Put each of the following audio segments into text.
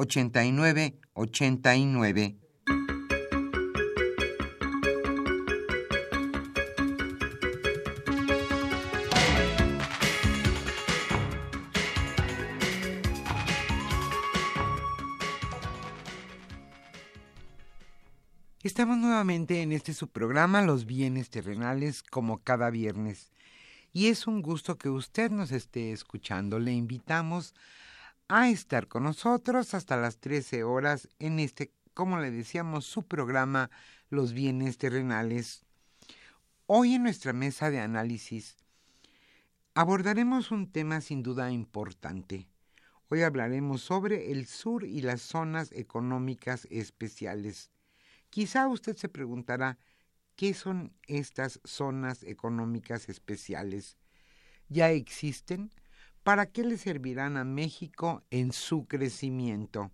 89 89. Estamos nuevamente en este subprograma Los bienes terrenales como cada viernes y es un gusto que usted nos esté escuchando. Le invitamos a estar con nosotros hasta las 13 horas en este, como le decíamos, su programa Los bienes terrenales. Hoy en nuestra mesa de análisis abordaremos un tema sin duda importante. Hoy hablaremos sobre el sur y las zonas económicas especiales. Quizá usted se preguntará, ¿qué son estas zonas económicas especiales? ¿Ya existen? ¿Para qué le servirán a México en su crecimiento?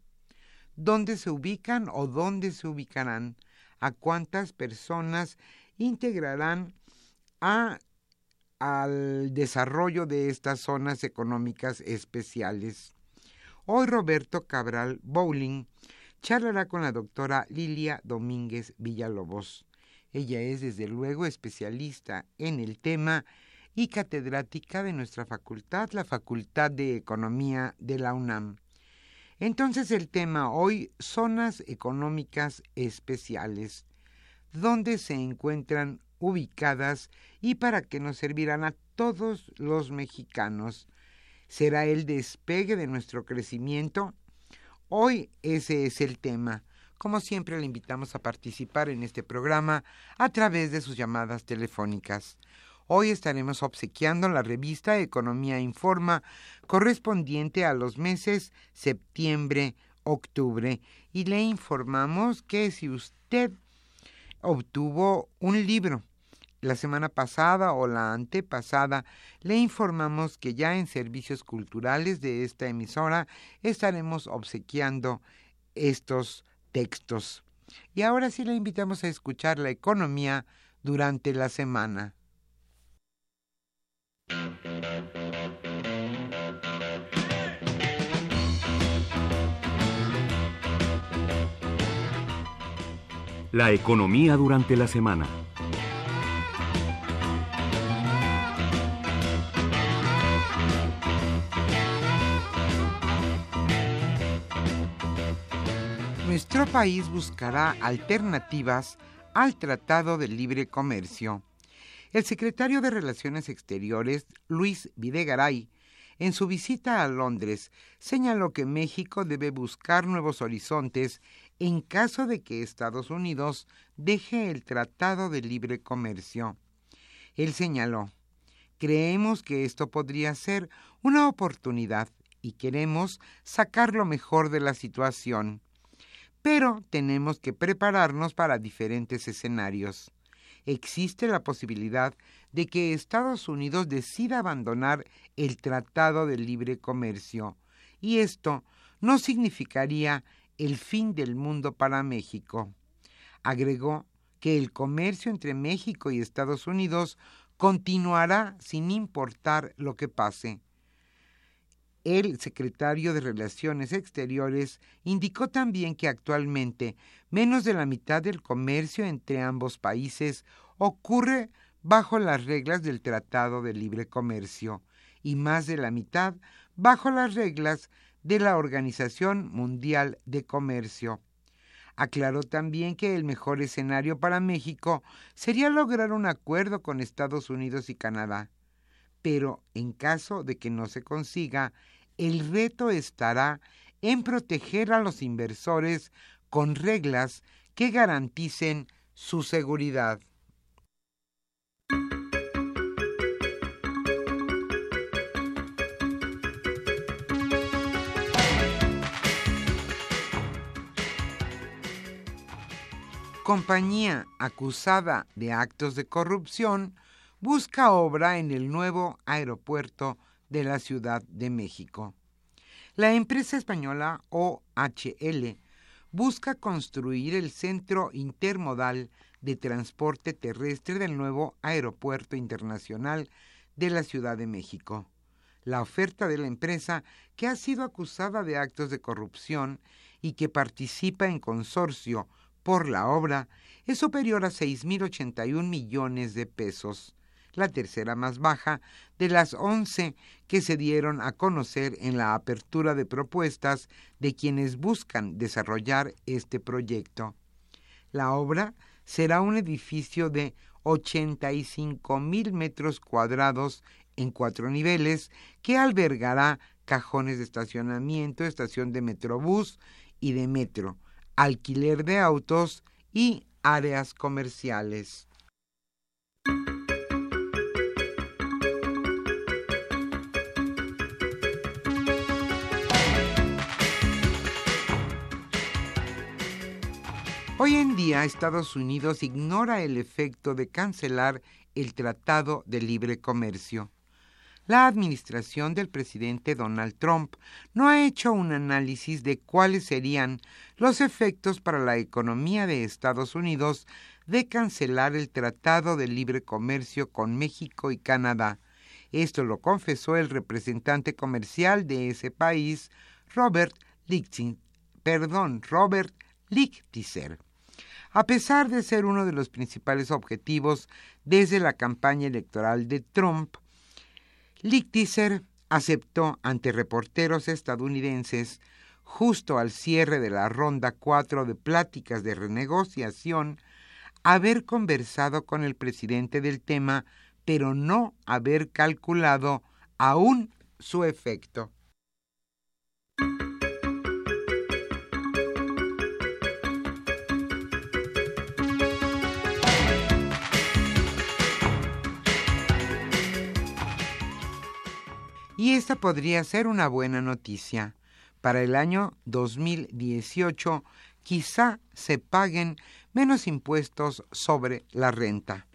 ¿Dónde se ubican o dónde se ubicarán? ¿A cuántas personas integrarán a, al desarrollo de estas zonas económicas especiales? Hoy Roberto Cabral Bowling charlará con la doctora Lilia Domínguez Villalobos. Ella es desde luego especialista en el tema y catedrática de nuestra facultad, la Facultad de Economía de la UNAM. Entonces el tema hoy, zonas económicas especiales, dónde se encuentran ubicadas y para qué nos servirán a todos los mexicanos. ¿Será el despegue de nuestro crecimiento? Hoy ese es el tema. Como siempre le invitamos a participar en este programa a través de sus llamadas telefónicas. Hoy estaremos obsequiando la revista Economía Informa correspondiente a los meses septiembre, octubre y le informamos que si usted obtuvo un libro la semana pasada o la antepasada, le informamos que ya en servicios culturales de esta emisora estaremos obsequiando estos textos. Y ahora sí le invitamos a escuchar la economía durante la semana. La economía durante la semana. Nuestro país buscará alternativas al Tratado de Libre Comercio el secretario de Relaciones Exteriores, Luis Videgaray, en su visita a Londres, señaló que México debe buscar nuevos horizontes en caso de que Estados Unidos deje el Tratado de Libre Comercio. Él señaló, creemos que esto podría ser una oportunidad y queremos sacar lo mejor de la situación. Pero tenemos que prepararnos para diferentes escenarios. Existe la posibilidad de que Estados Unidos decida abandonar el Tratado de Libre Comercio, y esto no significaría el fin del mundo para México. Agregó que el comercio entre México y Estados Unidos continuará sin importar lo que pase. El secretario de Relaciones Exteriores indicó también que actualmente menos de la mitad del comercio entre ambos países ocurre bajo las reglas del Tratado de Libre Comercio y más de la mitad bajo las reglas de la Organización Mundial de Comercio. Aclaró también que el mejor escenario para México sería lograr un acuerdo con Estados Unidos y Canadá. Pero en caso de que no se consiga, el reto estará en proteger a los inversores con reglas que garanticen su seguridad. Compañía acusada de actos de corrupción busca obra en el nuevo aeropuerto de la Ciudad de México. La empresa española OHL busca construir el centro intermodal de transporte terrestre del nuevo Aeropuerto Internacional de la Ciudad de México. La oferta de la empresa, que ha sido acusada de actos de corrupción y que participa en consorcio por la obra, es superior a 6.081 millones de pesos la tercera más baja de las once que se dieron a conocer en la apertura de propuestas de quienes buscan desarrollar este proyecto. La obra será un edificio de 85 mil metros cuadrados en cuatro niveles que albergará cajones de estacionamiento, estación de metrobús y de metro, alquiler de autos y áreas comerciales. Hoy en día Estados Unidos ignora el efecto de cancelar el Tratado de Libre Comercio. La administración del presidente Donald Trump no ha hecho un análisis de cuáles serían los efectos para la economía de Estados Unidos de cancelar el Tratado de Libre Comercio con México y Canadá. Esto lo confesó el representante comercial de ese país, Robert Lichtin, perdón, Robert Lichtiser a pesar de ser uno de los principales objetivos desde la campaña electoral de Trump. Lichtiser aceptó ante reporteros estadounidenses justo al cierre de la ronda 4 de pláticas de renegociación haber conversado con el presidente del tema, pero no haber calculado aún su efecto. Y esta podría ser una buena noticia. Para el año 2018 quizá se paguen menos impuestos sobre la renta.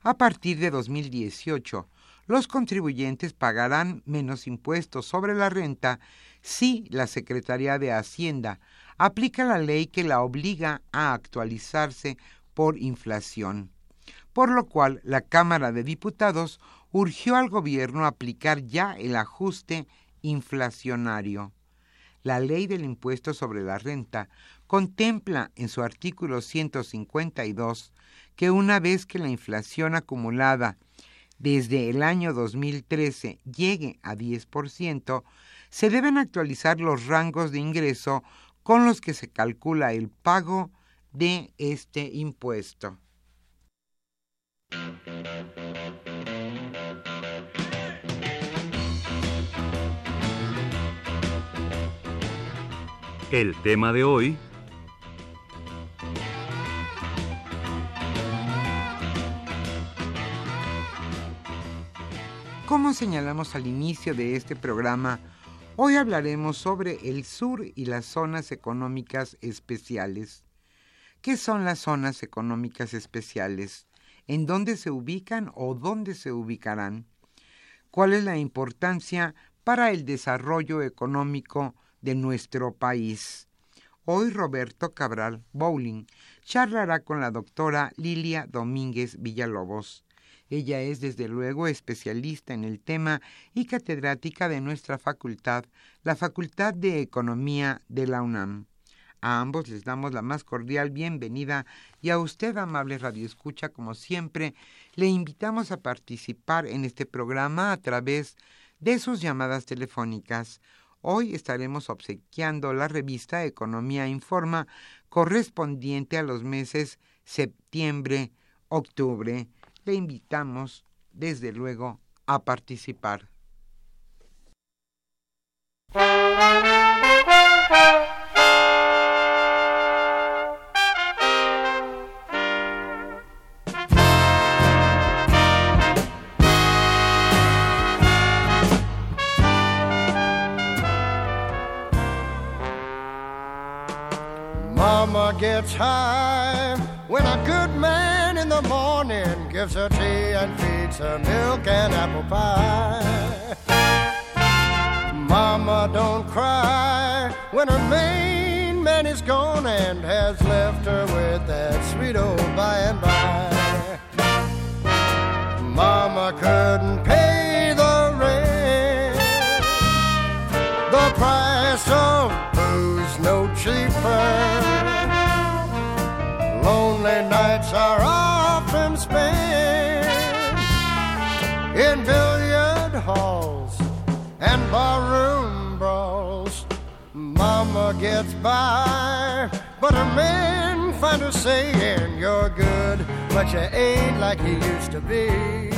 A partir de 2018, los contribuyentes pagarán menos impuestos sobre la renta si la Secretaría de Hacienda aplica la ley que la obliga a actualizarse por inflación, por lo cual la Cámara de Diputados urgió al gobierno a aplicar ya el ajuste inflacionario. La ley del impuesto sobre la renta contempla en su artículo 152 que una vez que la inflación acumulada desde el año 2013 llegue a 10%, se deben actualizar los rangos de ingreso con los que se calcula el pago de este impuesto. El tema de hoy... Como señalamos al inicio de este programa, hoy hablaremos sobre el sur y las zonas económicas especiales. ¿Qué son las zonas económicas especiales? ¿En dónde se ubican o dónde se ubicarán? ¿Cuál es la importancia para el desarrollo económico de nuestro país? Hoy Roberto Cabral Bowling charlará con la doctora Lilia Domínguez Villalobos. Ella es desde luego especialista en el tema y catedrática de nuestra facultad, la Facultad de Economía de la UNAM. A ambos les damos la más cordial bienvenida y a usted, amable Radio Escucha, como siempre, le invitamos a participar en este programa a través de sus llamadas telefónicas. Hoy estaremos obsequiando la revista Economía Informa correspondiente a los meses septiembre, octubre. Le invitamos, desde luego, a participar. High when a good man in the morning gives her tea and feeds her milk and apple pie. Mama don't cry when her main man is gone and has left her with that sweet old by and by. Mama couldn't pay the rent, the price of booze no cheaper lonely nights are often spent in billiard halls and barroom brawls. Mama gets by, but her men find her saying, You're good, but you ain't like you used to be.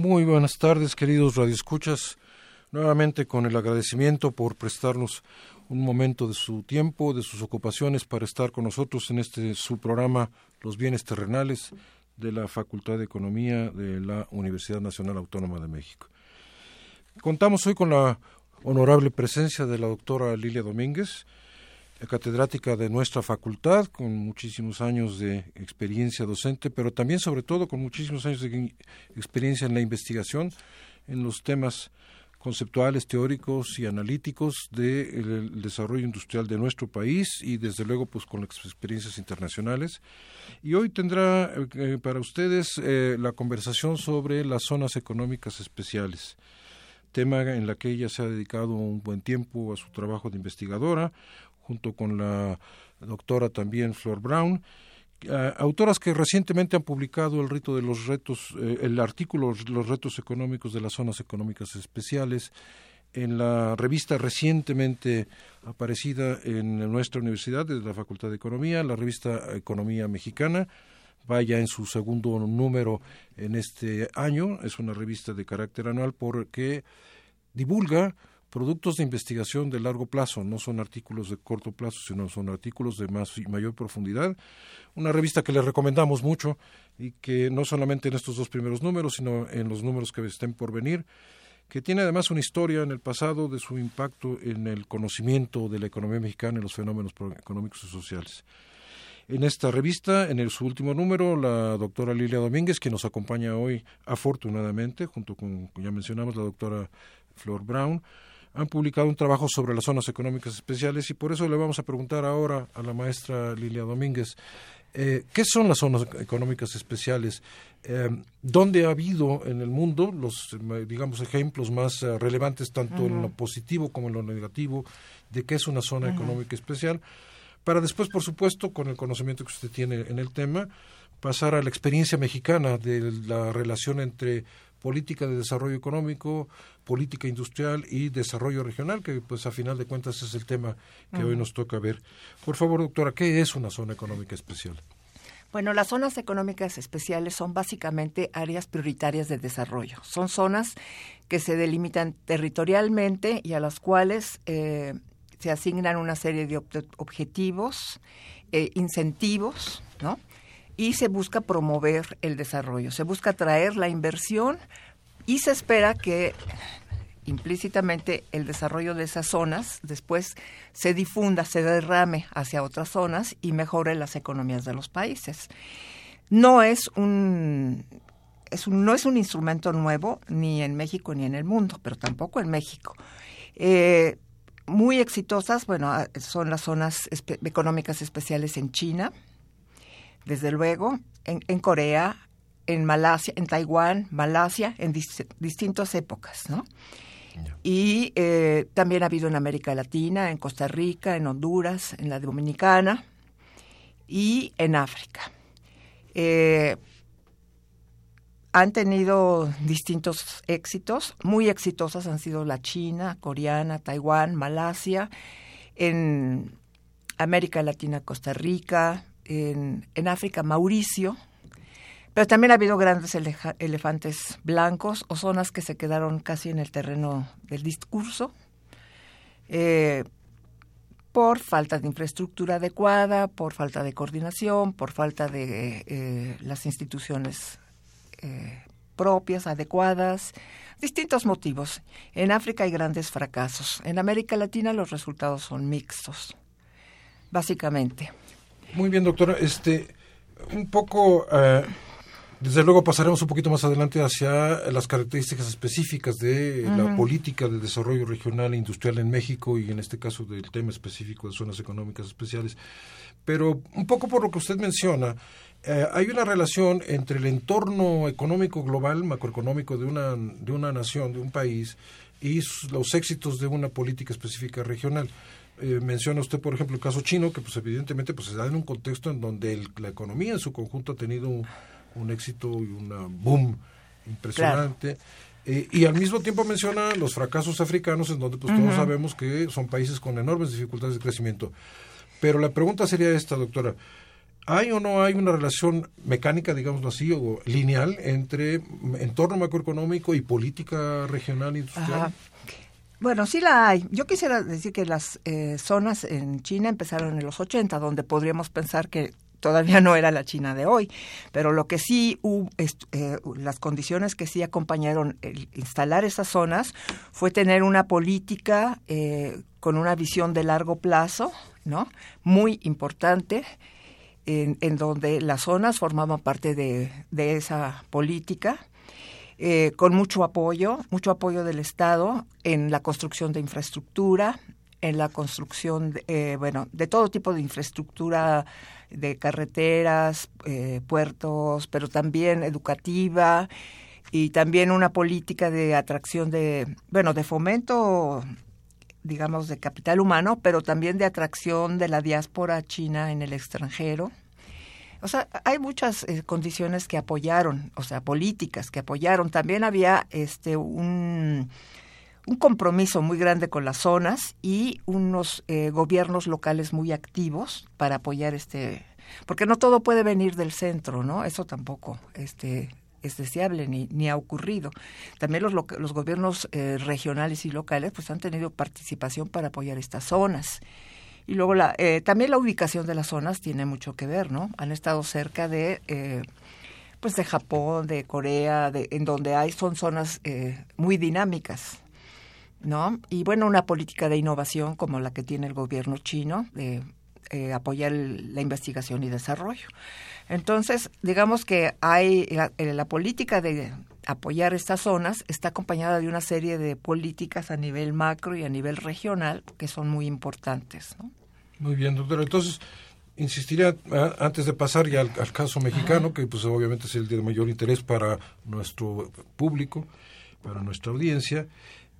Muy buenas tardes, queridos radioescuchas. Nuevamente con el agradecimiento por prestarnos un momento de su tiempo, de sus ocupaciones para estar con nosotros en este su programa Los bienes terrenales de la Facultad de Economía de la Universidad Nacional Autónoma de México. Contamos hoy con la honorable presencia de la doctora Lilia Domínguez, catedrática de nuestra facultad, con muchísimos años de experiencia docente, pero también sobre todo con muchísimos años de experiencia en la investigación en los temas conceptuales, teóricos y analíticos del desarrollo industrial de nuestro país y desde luego pues con las experiencias internacionales. Y hoy tendrá eh, para ustedes eh, la conversación sobre las zonas económicas especiales, tema en la que ella se ha dedicado un buen tiempo a su trabajo de investigadora, junto con la doctora también Flor Brown, Uh, autoras que recientemente han publicado el rito de los retos, eh, el artículo Los retos económicos de las zonas económicas especiales en la revista recientemente aparecida en nuestra universidad, desde la Facultad de Economía, la revista Economía Mexicana, vaya en su segundo número en este año, es una revista de carácter anual porque divulga productos de investigación de largo plazo, no son artículos de corto plazo, sino son artículos de más y mayor profundidad. Una revista que les recomendamos mucho y que no solamente en estos dos primeros números, sino en los números que estén por venir, que tiene además una historia en el pasado de su impacto en el conocimiento de la economía mexicana y los fenómenos económicos y sociales. En esta revista, en su último número, la doctora Lilia Domínguez, que nos acompaña hoy afortunadamente, junto con, ya mencionamos, la doctora Flor Brown, han publicado un trabajo sobre las zonas económicas especiales y por eso le vamos a preguntar ahora a la maestra Lilia Domínguez Eh, ¿Qué son las zonas económicas especiales? Eh, ¿Dónde ha habido en el mundo los, digamos, ejemplos más eh, relevantes, tanto en lo positivo como en lo negativo, de qué es una zona económica especial? Para después, por supuesto, con el conocimiento que usted tiene en el tema, pasar a la experiencia mexicana de la relación entre política de desarrollo económico, política industrial y desarrollo regional, que pues a final de cuentas es el tema que hoy nos toca ver. Por favor, doctora, ¿qué es una zona económica especial? Bueno, las zonas económicas especiales son básicamente áreas prioritarias de desarrollo. Son zonas que se delimitan territorialmente y a las cuales eh, se asignan una serie de objetivos, eh, incentivos, ¿no? Y se busca promover el desarrollo, se busca atraer la inversión y se espera que implícitamente el desarrollo de esas zonas después se difunda, se derrame hacia otras zonas y mejore las economías de los países. No es un, es no es un instrumento nuevo ni en México ni en el mundo, pero tampoco en México. Eh, muy exitosas, bueno, son las zonas económicas especiales en China, desde luego, en, Corea, en Malasia, en Taiwán, Malasia, en distintas épocas, ¿no? Y eh, también ha habido en América Latina, en Costa Rica, en Honduras, en la Dominicana y en África. Eh, han tenido distintos éxitos, muy exitosas han sido la China, coreana, Taiwán, Malasia, en América Latina, Costa Rica, en, África, Mauricio, pero también ha habido grandes elefantes blancos o zonas que se quedaron casi en el terreno del discurso eh, por falta de infraestructura adecuada, por falta de coordinación, por falta de eh, las instituciones eh, propias, adecuadas, distintos motivos. En África hay grandes fracasos. En América Latina los resultados son mixtos, básicamente. Muy bien, doctora. Este, un poco, eh, desde luego pasaremos un poquito más adelante hacia las características específicas de la política de desarrollo regional e industrial en México y en este caso del tema específico de zonas económicas especiales. Pero un poco por lo que usted menciona, eh, hay una relación entre el entorno económico global, macroeconómico de una, de una nación, de un país, y los éxitos de una política específica regional. Eh, menciona usted, por ejemplo, el caso chino, que pues evidentemente pues se da en un contexto en donde la economía en su conjunto ha tenido un, éxito y una boom impresionante. Eh, y al mismo tiempo menciona los fracasos africanos, en donde pues todos sabemos que son países con enormes dificultades de crecimiento. Pero la pregunta sería esta, doctora. ¿Hay o no hay una relación mecánica, digámoslo así, o lineal entre entorno macroeconómico y política regional industrial? Bueno, sí la hay. Yo quisiera decir que las eh, zonas en China empezaron en los 80, donde podríamos pensar que todavía no era la China de hoy, pero lo que sí hubo, eh, las condiciones que sí acompañaron instalar esas zonas fue tener una política eh, con una visión de largo plazo, ¿no? Muy importante, en, en donde las zonas formaban parte de esa política eh, con mucho apoyo, mucho apoyo del Estado en la construcción de infraestructura, en la construcción, de, eh, bueno, de todo tipo de infraestructura, de carreteras, eh, puertos, pero también educativa y también una política de atracción de, bueno, de fomento digamos, de capital humano, pero también de atracción de la diáspora china en el extranjero. O sea, hay muchas eh, condiciones que apoyaron, o sea, políticas que apoyaron. También había este un, un compromiso muy grande con las zonas y unos eh, gobiernos locales muy activos para apoyar este, porque no todo puede venir del centro, ¿no? Eso tampoco, este es deseable ni, ni ha ocurrido. También los, los gobiernos eh, regionales y locales pues han tenido participación para apoyar estas zonas. Y luego la, eh, también la ubicación de las zonas tiene mucho que ver, ¿no? Han estado cerca de, eh, pues de Japón, de Corea, de, en donde hay son zonas eh, muy dinámicas, ¿no? Y bueno, una política de innovación como la que tiene el gobierno chino de apoyar la investigación y desarrollo. Entonces, digamos que hay la, la política de apoyar estas zonas está acompañada de una serie de políticas a nivel macro y a nivel regional que son muy importantes. ¿no? Muy bien, doctora. Entonces, insistiría, ah, antes de pasar ya al, caso mexicano, que pues obviamente es el de mayor interés para nuestro público, para nuestra audiencia,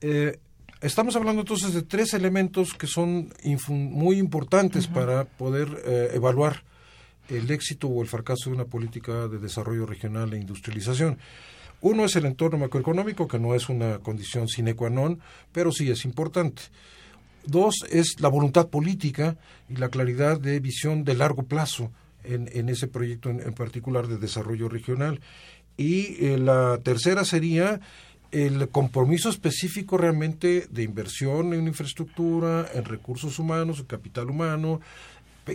eh, estamos hablando entonces de tres elementos que son muy importantes para poder eh, evaluar el éxito o el fracaso de una política de desarrollo regional e industrialización. Uno es el entorno macroeconómico, que no es una condición sine qua non, pero sí es importante. Dos es la voluntad política y la claridad de visión de largo plazo en, ese proyecto en, particular de desarrollo regional. Y eh, la tercera sería el compromiso específico realmente de inversión en infraestructura, en recursos humanos, en capital humano,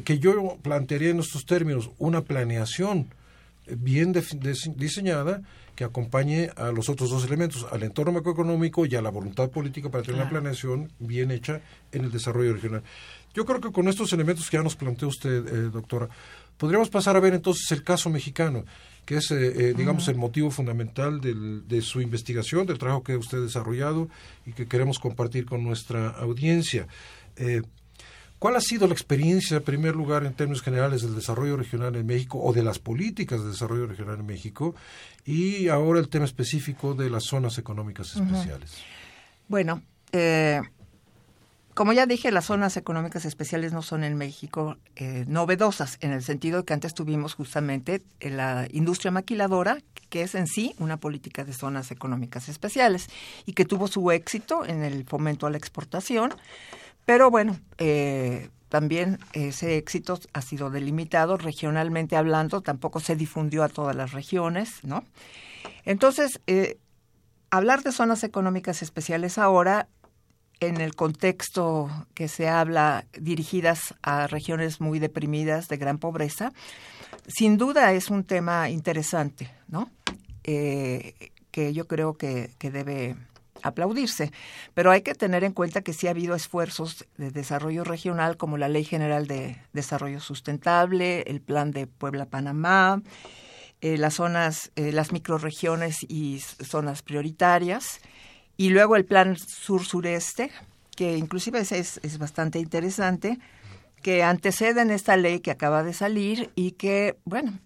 que yo plantearía en estos términos una planeación bien diseñada que acompañe a los otros dos elementos, al entorno macroeconómico y a la voluntad política para tener una planeación bien hecha en el desarrollo regional. Yo creo que con estos elementos que ya nos planteó usted, eh, doctora, podríamos pasar a ver entonces el caso mexicano, que es, eh, eh, digamos, el motivo fundamental de su investigación, del trabajo que usted ha desarrollado y que queremos compartir con nuestra audiencia. ¿Cuál ha sido la experiencia, en primer lugar, en términos generales del desarrollo regional en México o de las políticas de desarrollo regional en México? Y ahora el tema específico de las zonas económicas especiales. Bueno, eh, como ya dije, las zonas económicas especiales no son en México eh, novedosas, en el sentido de que antes tuvimos justamente la industria maquiladora, que es en sí una política de zonas económicas especiales y que tuvo su éxito en el fomento a la exportación pero bueno, eh, también ese éxito ha sido delimitado regionalmente hablando, tampoco se difundió a todas las regiones, ¿no? Entonces, eh, hablar de zonas económicas especiales ahora, en el contexto que se habla dirigidas a regiones muy deprimidas, de gran pobreza, sin duda es un tema interesante, ¿no? Eh, que yo creo que, que debe aplaudirse. Pero hay que tener en cuenta que sí ha habido esfuerzos de desarrollo regional como la Ley General de Desarrollo Sustentable, el Plan de Puebla-Panamá, eh, las zonas, eh, las microregiones y zonas prioritarias, y luego el Plan Sur-Sureste, que inclusive es, es, bastante interesante, que anteceden esta ley que acaba de salir y que, bueno,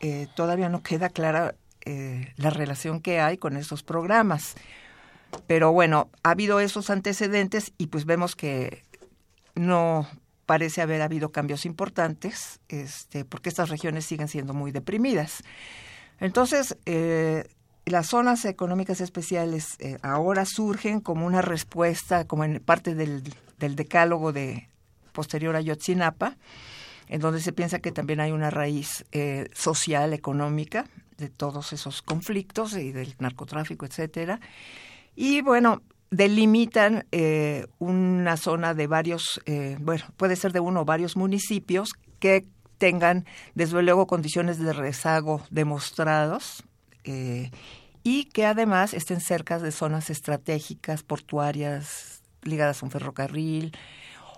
eh, todavía no queda clara la relación que hay con esos programas. Pero bueno, ha habido esos antecedentes y pues vemos que no parece haber habido cambios importantes, este, porque estas regiones siguen siendo muy deprimidas. Entonces, eh, las zonas económicas especiales eh, ahora surgen como una respuesta, como en parte del, decálogo de posterior a Yotzinapa, en donde se piensa que también hay una raíz eh, social, económica de todos esos conflictos y del narcotráfico, etcétera. Y bueno, delimitan eh, una zona de varios, eh, bueno, puede ser de uno o varios municipios que tengan, desde luego, condiciones de rezago demostrados eh, y que además estén cerca de zonas estratégicas, portuarias, ligadas a un ferrocarril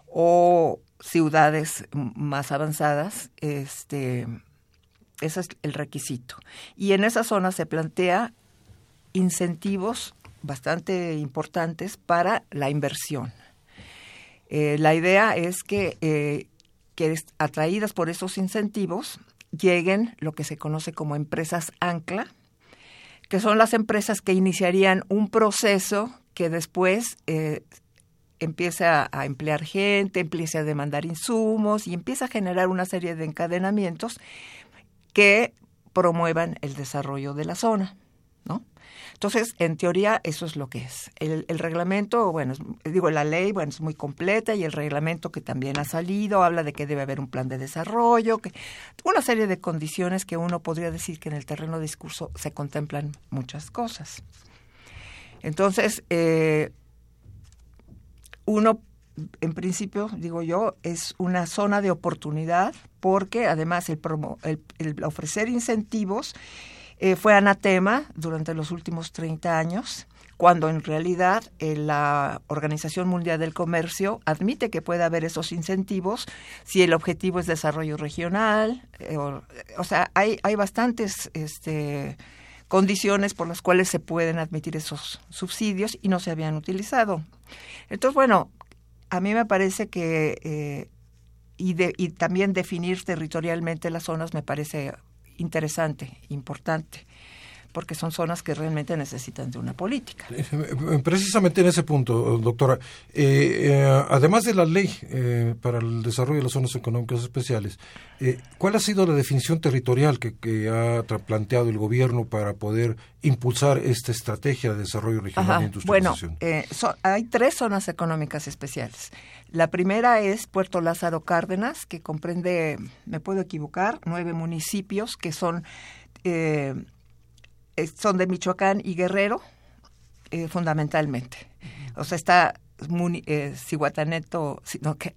o ciudades más avanzadas. Este, ese es el requisito. Y en esa zona se plantea incentivos bastante importantes para la inversión. Eh, la idea es que, eh, que atraídas por esos incentivos lleguen lo que se conoce como empresas ancla, que son las empresas que iniciarían un proceso que después eh, empieza a emplear gente, empieza a demandar insumos y empieza a generar una serie de encadenamientos que promuevan el desarrollo de la zona. Entonces, en teoría, eso es lo que es. El, reglamento, bueno, digo, la ley, bueno, es muy completa y el reglamento que también ha salido habla de que debe haber un plan de desarrollo, que una serie de condiciones que uno podría decir que en el terreno de discurso se contemplan muchas cosas. Entonces, eh, uno en principio, digo yo, es una zona de oportunidad porque además el, promo, el ofrecer incentivos eh, fue anatema durante los últimos 30 años, cuando en realidad eh, la Organización Mundial del Comercio admite que puede haber esos incentivos si el objetivo es desarrollo regional. Eh, o, sea, hay, hay bastantes este, condiciones por las cuales se pueden admitir esos subsidios y no se habían utilizado. Entonces, bueno, a mí me parece que y, de, y también definir territorialmente las zonas me parece interesante, importante porque son zonas que realmente necesitan de una política. Eh, eh, precisamente en ese punto, doctora, eh, además de la ley para el desarrollo de las zonas económicas especiales, ¿cuál ha sido la definición territorial que, ha planteado el gobierno para poder impulsar esta estrategia de desarrollo regional e industrialización? Bueno, hay tres zonas económicas especiales. La primera es Puerto Lázaro Cárdenas, que comprende, me puedo equivocar, nueve municipios que son son de Michoacán y Guerrero, eh, fundamentalmente. O sea, está eh, Cihuataneto, no, que,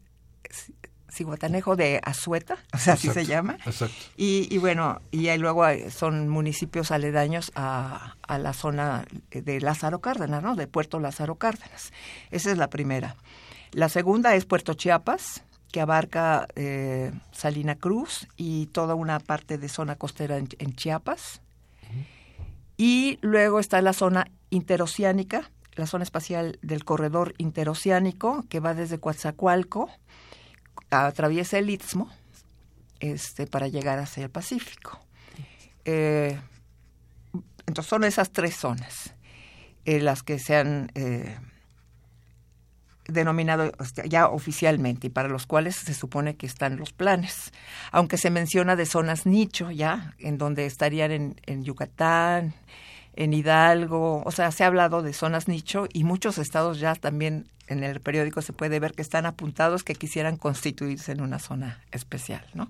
Cihuatanejo de Azueta, o sea, así se llama. Exacto. Y, bueno, y ahí luego son municipios aledaños a, a, la zona de Lázaro Cárdenas, ¿no? De Puerto Lázaro Cárdenas. Esa es la primera. La segunda es Puerto Chiapas, que abarca eh, Salina Cruz y toda una parte de zona costera en Chiapas. Y luego está la zona interoceánica, la zona espacial del corredor interoceánico, que va desde Coatzacoalco, atraviesa el Istmo, este, para llegar hacia el Pacífico. Eh, entonces son esas tres zonas eh, las que se han eh, denominado ya oficialmente y para los cuales se supone que están los planes, aunque se menciona de zonas nicho ya, en donde estarían en, en Yucatán, en Hidalgo, o sea, se ha hablado de zonas nicho y muchos estados ya también en el periódico se puede ver que están apuntados que quisieran constituirse en una zona especial, ¿no?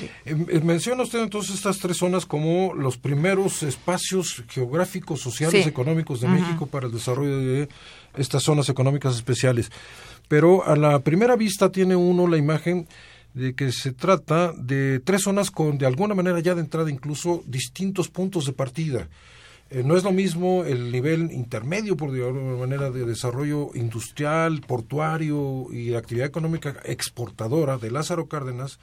Eh, eh, menciona usted entonces estas tres zonas como los primeros espacios geográficos, sociales, económicos de México para el desarrollo de estas zonas económicas especiales. Pero a la primera vista tiene uno la imagen de que se trata de tres zonas con, de alguna manera ya de entrada, incluso distintos puntos de partida. Eh, no es lo mismo el nivel intermedio, por de alguna manera, de desarrollo industrial, portuario y de actividad económica exportadora de Lázaro Cárdenas,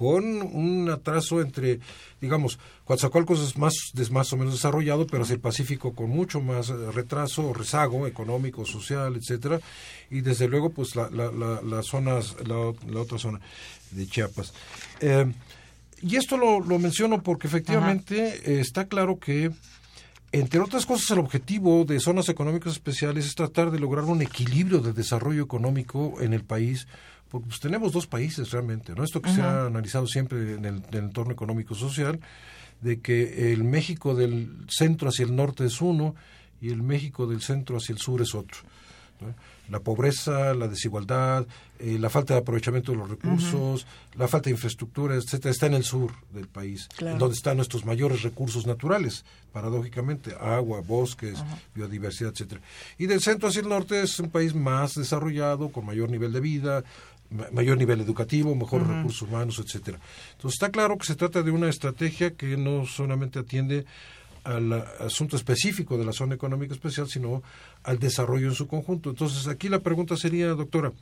con un atraso entre, digamos, Coatzacoalcos es más, es más o menos desarrollado, pero es el Pacífico con mucho más eh, retraso, rezago económico, social, etcétera, y desde luego, pues la, la, la, zonas, la, otra zona de Chiapas. Eh, y esto lo, lo, menciono porque efectivamente eh, está claro que, entre otras cosas, el objetivo de zonas económicas especiales es tratar de lograr un equilibrio de desarrollo económico en el país porque pues, tenemos dos países realmente, ¿no? Esto que se ha analizado siempre en el, entorno económico-social, de que el México del centro hacia el norte es uno y el México del centro hacia el sur es otro. La pobreza, la desigualdad, eh, la falta de aprovechamiento de los recursos, la falta de infraestructura, etcétera, está en el sur del país, donde están nuestros mayores recursos naturales, paradójicamente, agua, bosques, biodiversidad, etcétera. Y del centro hacia el norte es un país más desarrollado, con mayor nivel de vida, mayor nivel educativo, mejores recursos humanos, etcétera. Entonces está claro que se trata de una estrategia que no solamente atiende al asunto específico de la zona económica especial, sino al desarrollo en su conjunto. Entonces aquí la pregunta sería, doctora,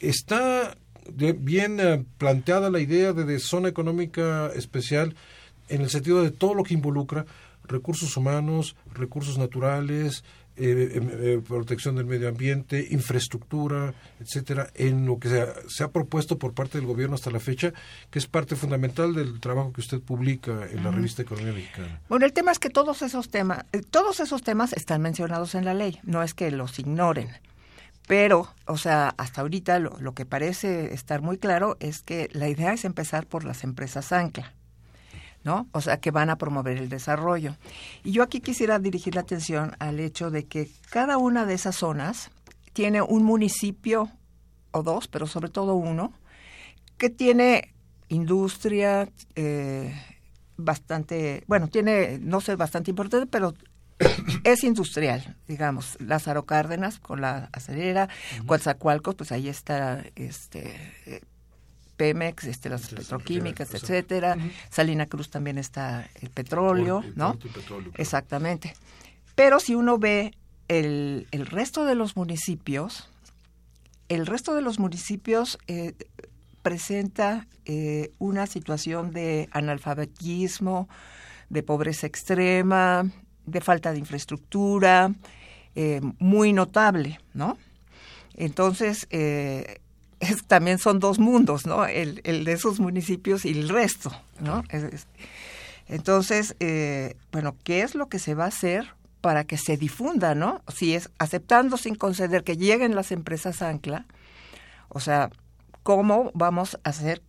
¿está bien eh, planteada la idea de zona económica especial en el sentido de todo lo que involucra recursos humanos, recursos naturales, eh, em, eh, protección del medio ambiente, infraestructura, etcétera, en lo que se ha, propuesto por parte del gobierno hasta la fecha, que es parte fundamental del trabajo que usted publica en la revista Economía Mexicana. Bueno, el tema es que todos esos temas, eh, todos esos temas están mencionados en la ley, no es que los ignoren. Pero, o sea, hasta ahorita lo, lo que parece estar muy claro es que la idea es empezar por las empresas ancla. ¿No? O sea, que van a promover el desarrollo. Y yo aquí quisiera dirigir la atención al hecho de que cada una de esas zonas tiene un municipio o dos, pero sobre todo uno, que tiene industria eh, bastante, bueno, tiene, no sé, bastante importante, pero es industrial, digamos, Lázaro Cárdenas con la acelera, Coatzacoalcos, pues ahí está este eh, Pemex, este, las petroquímicas, etcétera. Salina Cruz también está el petróleo, ¿no? Exactamente. Pero si uno ve el, el, resto de los municipios, el resto de los municipios eh, presenta eh, una situación de analfabetismo, de pobreza extrema, de falta de infraestructura, eh, muy notable, ¿no? Entonces, es, también son dos mundos, ¿no? El, el, de esos municipios y el resto, ¿no? entonces, eh, bueno, ¿qué es lo que se va a hacer para que se difunda, ¿no? Si es aceptando sin conceder que lleguen las empresas ancla, o sea, ¿cómo vamos a hacer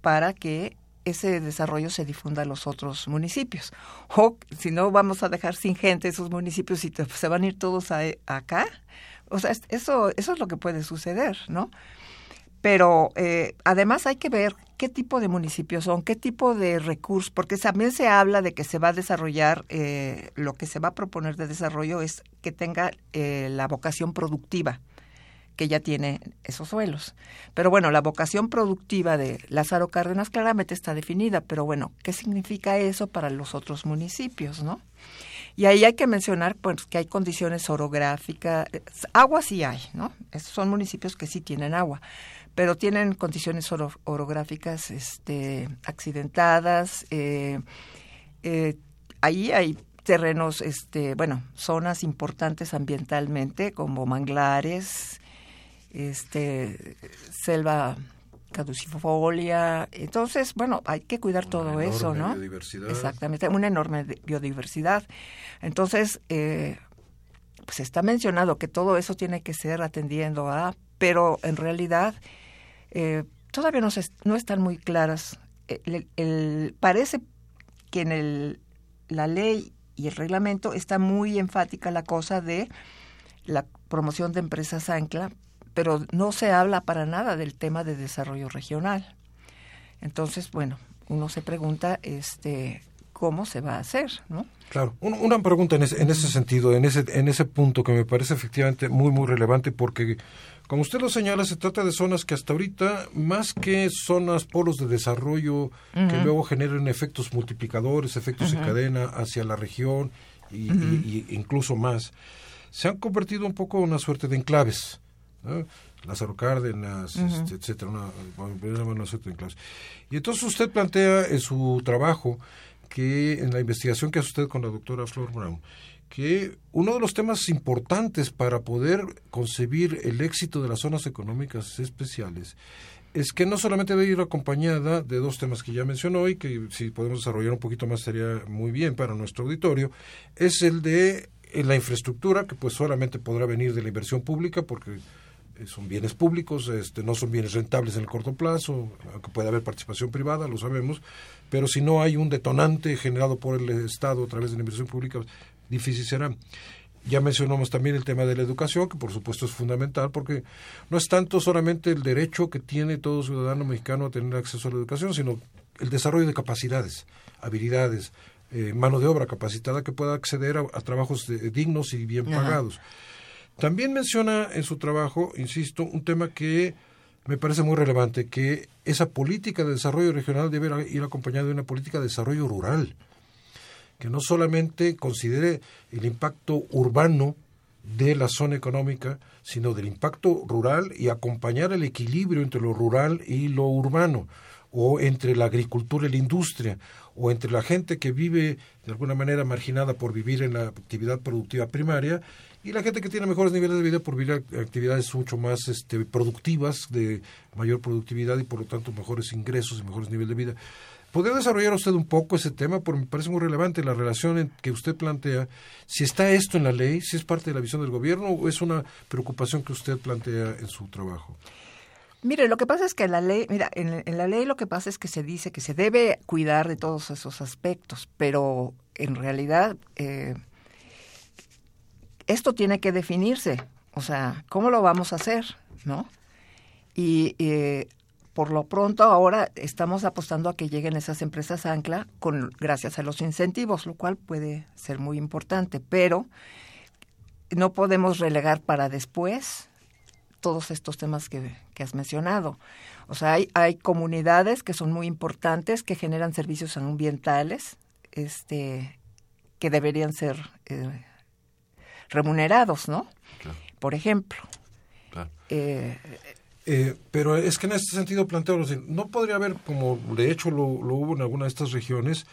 para que ese desarrollo se difunda a los otros municipios. O si no, vamos a dejar sin gente esos municipios y se van a ir todos a, acá. O sea, eso, eso es lo que puede suceder, ¿no? Pero eh, además hay que ver qué tipo de municipios son, qué tipo de recursos, porque también se habla de que se va a desarrollar, eh, lo que se va a proponer de desarrollo es que tenga eh, la vocación productiva que ya tiene esos suelos. Pero bueno, la vocación productiva de Lázaro Cárdenas claramente está definida, pero bueno, ¿qué significa eso para los otros municipios, no? Y ahí hay que mencionar pues, que hay condiciones orográficas, agua sí hay, ¿no? Esos son municipios que sí tienen agua, pero tienen condiciones orográficas este, accidentadas. Eh, eh, ahí hay terrenos, este, bueno, zonas importantes ambientalmente como manglares, este, selva caducifolia. Entonces, bueno, hay que cuidar todo eso, ¿no? Biodiversidad. Exactamente, una enorme biodiversidad. Entonces, eh, pues está mencionado que todo eso tiene que ser atendiendo a, pero en realidad eh, todavía no, se, no están muy claras. El, parece que en el, la ley y el reglamento está muy enfática la cosa de la promoción de empresas ancla, pero no se habla para nada del tema de desarrollo regional. Entonces, bueno, uno se pregunta este cómo se va a hacer, ¿no? Claro, una pregunta en ese, en ese sentido, en ese, en ese punto que me parece efectivamente muy, muy relevante porque, como usted lo señala, se trata de zonas que hasta ahorita, más que zonas, polos de desarrollo que luego generen efectos multiplicadores, efectos en cadena hacia la región y, incluso más, se han convertido un poco en una suerte de enclaves ¿no? Lázaro Cárdenas, este, etcétera, una, Y entonces usted plantea en su trabajo que en la investigación que hace usted con la doctora Flor Brown, que uno de los temas importantes para poder concebir el éxito de las zonas económicas especiales es que no solamente debe ir acompañada de dos temas que ya mencionó y que si podemos desarrollar un poquito más sería muy bien para nuestro auditorio, es el de la infraestructura, que pues solamente podrá venir de la inversión pública porque eh, son bienes públicos, este, no son bienes rentables en el corto plazo, aunque puede haber participación privada, lo sabemos, pero si no hay un detonante generado por el Estado a través de la inversión pública, difícil será. Ya mencionamos también el tema de la educación, que por supuesto es fundamental, porque no es tanto solamente el derecho que tiene todo ciudadano mexicano a tener acceso a la educación, sino el desarrollo de capacidades, habilidades, eh, mano de obra capacitada que pueda acceder a, trabajos dignos y bien pagados. También menciona en su trabajo, insisto, un tema que me parece muy relevante, que esa política de desarrollo regional debe ir acompañada de una política de desarrollo rural, que no solamente considere el impacto urbano de la zona económica, sino del impacto rural y acompañar el equilibrio entre lo rural y lo urbano, o entre la agricultura y la industria, o entre la gente que vive de alguna manera marginada por vivir en la actividad productiva primaria y la gente que tiene mejores niveles de vida por vivir actividades mucho más este, productivas, de mayor productividad y por lo tanto mejores ingresos y mejores niveles de vida. ¿Podría desarrollar usted un poco ese tema? Porque me parece muy relevante la relación que usted plantea. Si está esto en la ley, si es parte de la visión del gobierno o es una preocupación que usted plantea en su trabajo. Mire, lo que pasa es que en la ley, mira, en, la ley lo que pasa es que se dice que se debe cuidar de todos esos aspectos, pero en realidad eh, esto tiene que definirse, o sea, ¿cómo lo vamos a hacer? ¿No? Y eh, por lo pronto ahora estamos apostando a que lleguen esas empresas ancla con gracias a los incentivos, lo cual puede ser muy importante, pero no podemos relegar para después todos estos temas que, has mencionado. O sea, hay, hay comunidades que son muy importantes, que generan servicios ambientales, este, que deberían ser eh, remunerados, ¿no? Por ejemplo. Eh, eh, pero es que en este sentido planteo, no podría haber, como de hecho lo, hubo en alguna de estas regiones,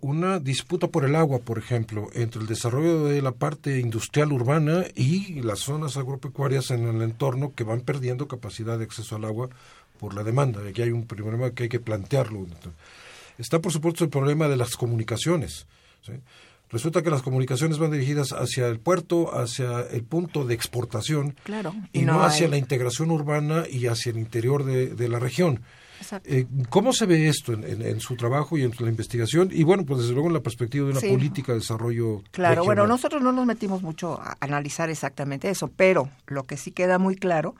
una disputa por el agua, por ejemplo, entre el desarrollo de la parte industrial urbana y las zonas agropecuarias en el entorno que van perdiendo capacidad de acceso al agua por la demanda. Aquí hay un problema que hay que plantearlo. Está, por supuesto, el problema de las comunicaciones. Resulta que las comunicaciones van dirigidas hacia el puerto, hacia el punto de exportación, claro, y, no, hacia la integración urbana y hacia el interior de, la región. Eh, ¿Cómo se ve esto en, su trabajo y en la investigación? Y bueno, pues desde luego en la perspectiva de una política de desarrollo. Claro, bueno, nosotros no nos metimos mucho a analizar exactamente eso, pero lo que sí queda muy claro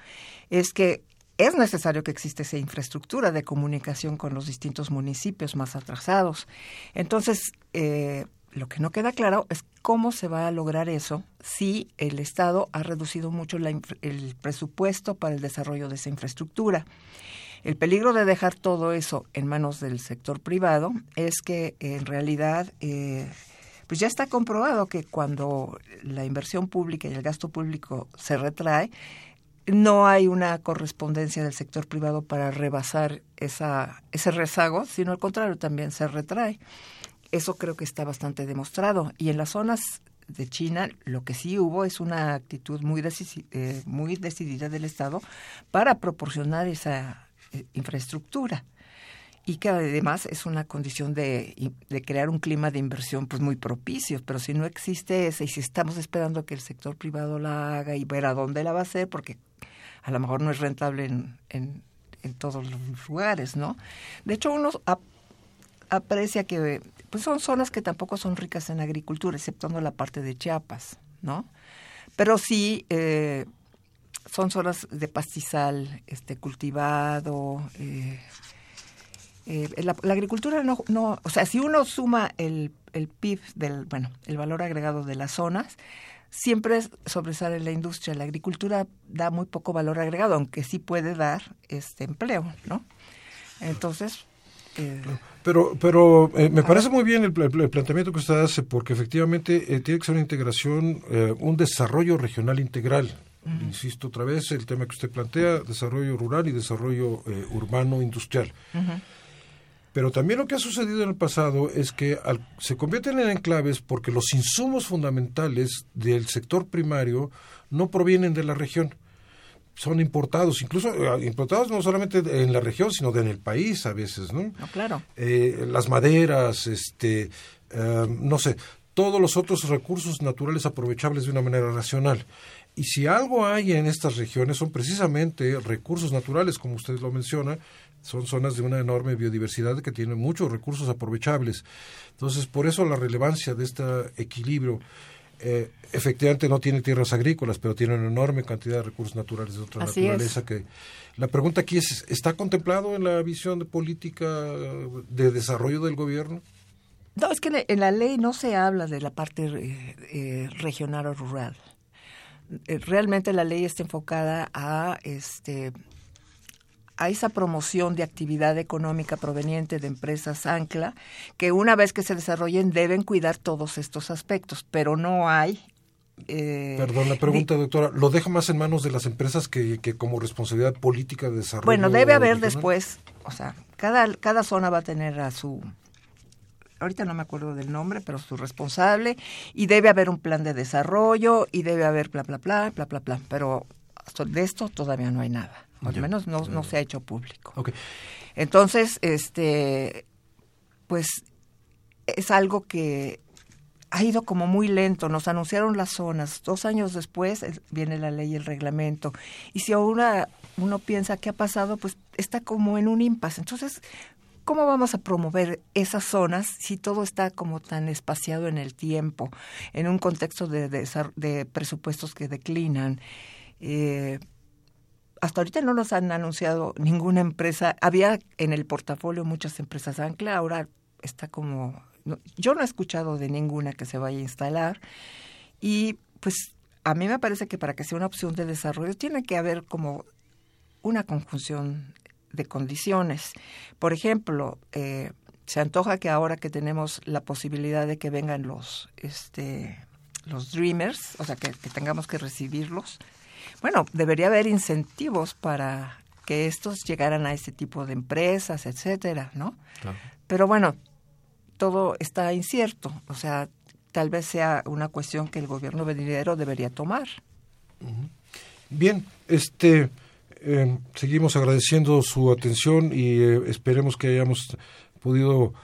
es que es necesario que exista esa infraestructura de comunicación con los distintos municipios más atrasados. Entonces, eh, lo que no queda claro es cómo se va a lograr eso si el Estado ha reducido mucho el presupuesto para el desarrollo de esa infraestructura. El peligro de dejar todo eso en manos del sector privado es que en realidad eh, pues ya está comprobado que cuando la inversión pública y el gasto público se retrae, no hay una correspondencia del sector privado para rebasar esa, ese rezago, sino al contrario, también se retrae. Eso creo que está bastante demostrado. Y en las zonas de China lo que sí hubo es una actitud muy, eh, muy decidida del Estado para proporcionar esa eh, infraestructura y que además es una condición de, de, crear un clima de inversión pues muy propicio, pero si no existe ese y si estamos esperando que el sector privado la haga y ver a dónde la va a hacer, porque a lo mejor no es rentable en, en, en todos los lugares, ¿no? De hecho, uno aprecia que pues son zonas que tampoco son ricas en agricultura, exceptuando la parte de Chiapas, ¿no? Pero sí eh, son zonas de pastizal este, cultivado. Eh, eh, la, agricultura no, no, o sea, si uno suma el, el PIB del, bueno, el valor agregado de las zonas, siempre sobresale la industria. La agricultura da muy poco valor agregado, aunque sí puede dar este empleo, ¿no? Entonces, eh, pero, pero eh, me parece muy bien el, planteamiento que usted hace, porque efectivamente eh, tiene que ser una integración, un desarrollo regional integral. Insisto otra vez, el tema que usted plantea, desarrollo rural y desarrollo urbano industrial. Pero también lo que ha sucedido en el pasado es que se convierten en enclaves porque los insumos fundamentales del sector primario no provienen de la región son importados, incluso eh, importados no solamente en la región, sino en el país a veces, ¿no? claro. Eh, las maderas, este, eh, no sé, todos los otros recursos naturales aprovechables de una manera racional. Y si algo hay en estas regiones son precisamente recursos naturales, como usted lo menciona, son zonas de una enorme biodiversidad que tienen muchos recursos aprovechables. Entonces, por eso la relevancia de este equilibrio eh, efectivamente no tiene tierras agrícolas, pero tiene una enorme cantidad de recursos naturales de otra naturaleza. Que la pregunta aquí es: ¿está contemplado en la visión de política de desarrollo del gobierno? No, es que en la ley no se habla de la parte eh, eh, regional o rural. realmente la ley está enfocada a este a esa promoción de actividad económica proveniente de empresas ancla, que una vez que se desarrollen deben cuidar todos estos aspectos, pero no hay eh, Perdón, la pregunta, doctora, ¿lo deja más en manos de las empresas que, que como responsabilidad política de desarrollo? Bueno, debe haber después, o sea, cada, cada zona va a tener a su, ahorita no me acuerdo del nombre, pero su responsable, y debe haber un plan de desarrollo, y debe haber bla, bla, bla, bla, bla, bla, pero de esto todavía no hay nada al menos no, no se ha hecho público. Entonces, este, pues es algo que ha ido como muy lento. Nos anunciaron las zonas. Dos años después viene la ley y el reglamento. Y si ahora uno piensa qué ha pasado, pues está como en un impasse. Entonces, ¿cómo vamos a promover esas zonas si todo está como tan espaciado en el tiempo, en un contexto de, de, presupuestos que declinan? Eh, hasta ahorita no nos han anunciado ninguna empresa. Había en el portafolio muchas empresas ancla, ahora está como... yo no he escuchado de ninguna que se vaya a instalar y pues a mí me parece que para que sea una opción de desarrollo tiene que haber como una conjunción de condiciones. Por ejemplo, eh, se antoja que ahora que tenemos la posibilidad de que vengan los, este, los dreamers, o sea, que tengamos que recibirlos, bueno, debería haber incentivos para que estos llegaran a este tipo de empresas, etcétera, ¿no? Pero bueno, todo está incierto. O sea, tal vez sea una cuestión que el gobierno venidero debería tomar. Bien, este eh, seguimos agradeciendo su atención y eh, esperemos que hayamos podido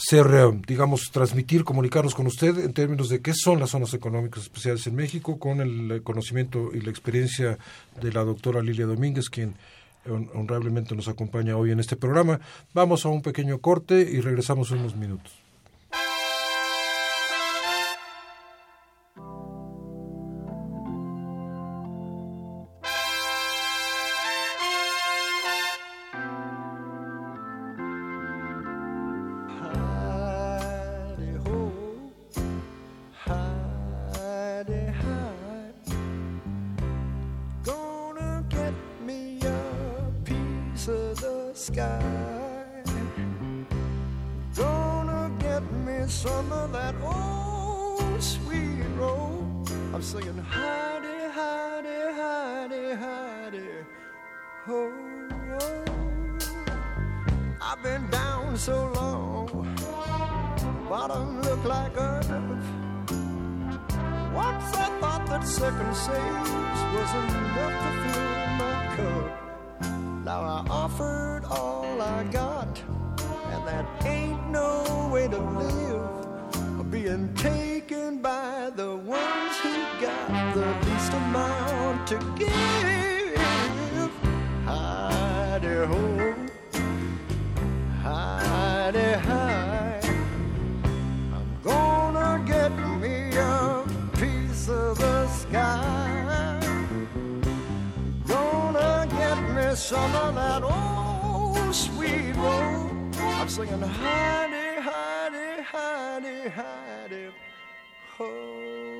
ser, eh, digamos, transmitir, comunicarnos con usted en términos de qué son las zonas económicas especiales en México, con el conocimiento y la experiencia de la doctora Lilia Domínguez, quien honrablemente nos acompaña hoy en este programa. Vamos a un pequeño corte y regresamos en unos minutos. sky. Gonna get me some of that old sweet roll. I'm singing, hidey, hidey, hidey, hidey, Oh, ho. I've been down so long, bottom look like earth. Once I thought that second sage was enough to fill my cup. Now I offer I got, and that ain't no way to live. Being taken by the ones who got the least amount to give. Hidey ho, hidey high. I'm gonna get me a piece of the sky. Gonna get me some of that old sweet road, I'm singing, honey, honey, honey, honey, oh.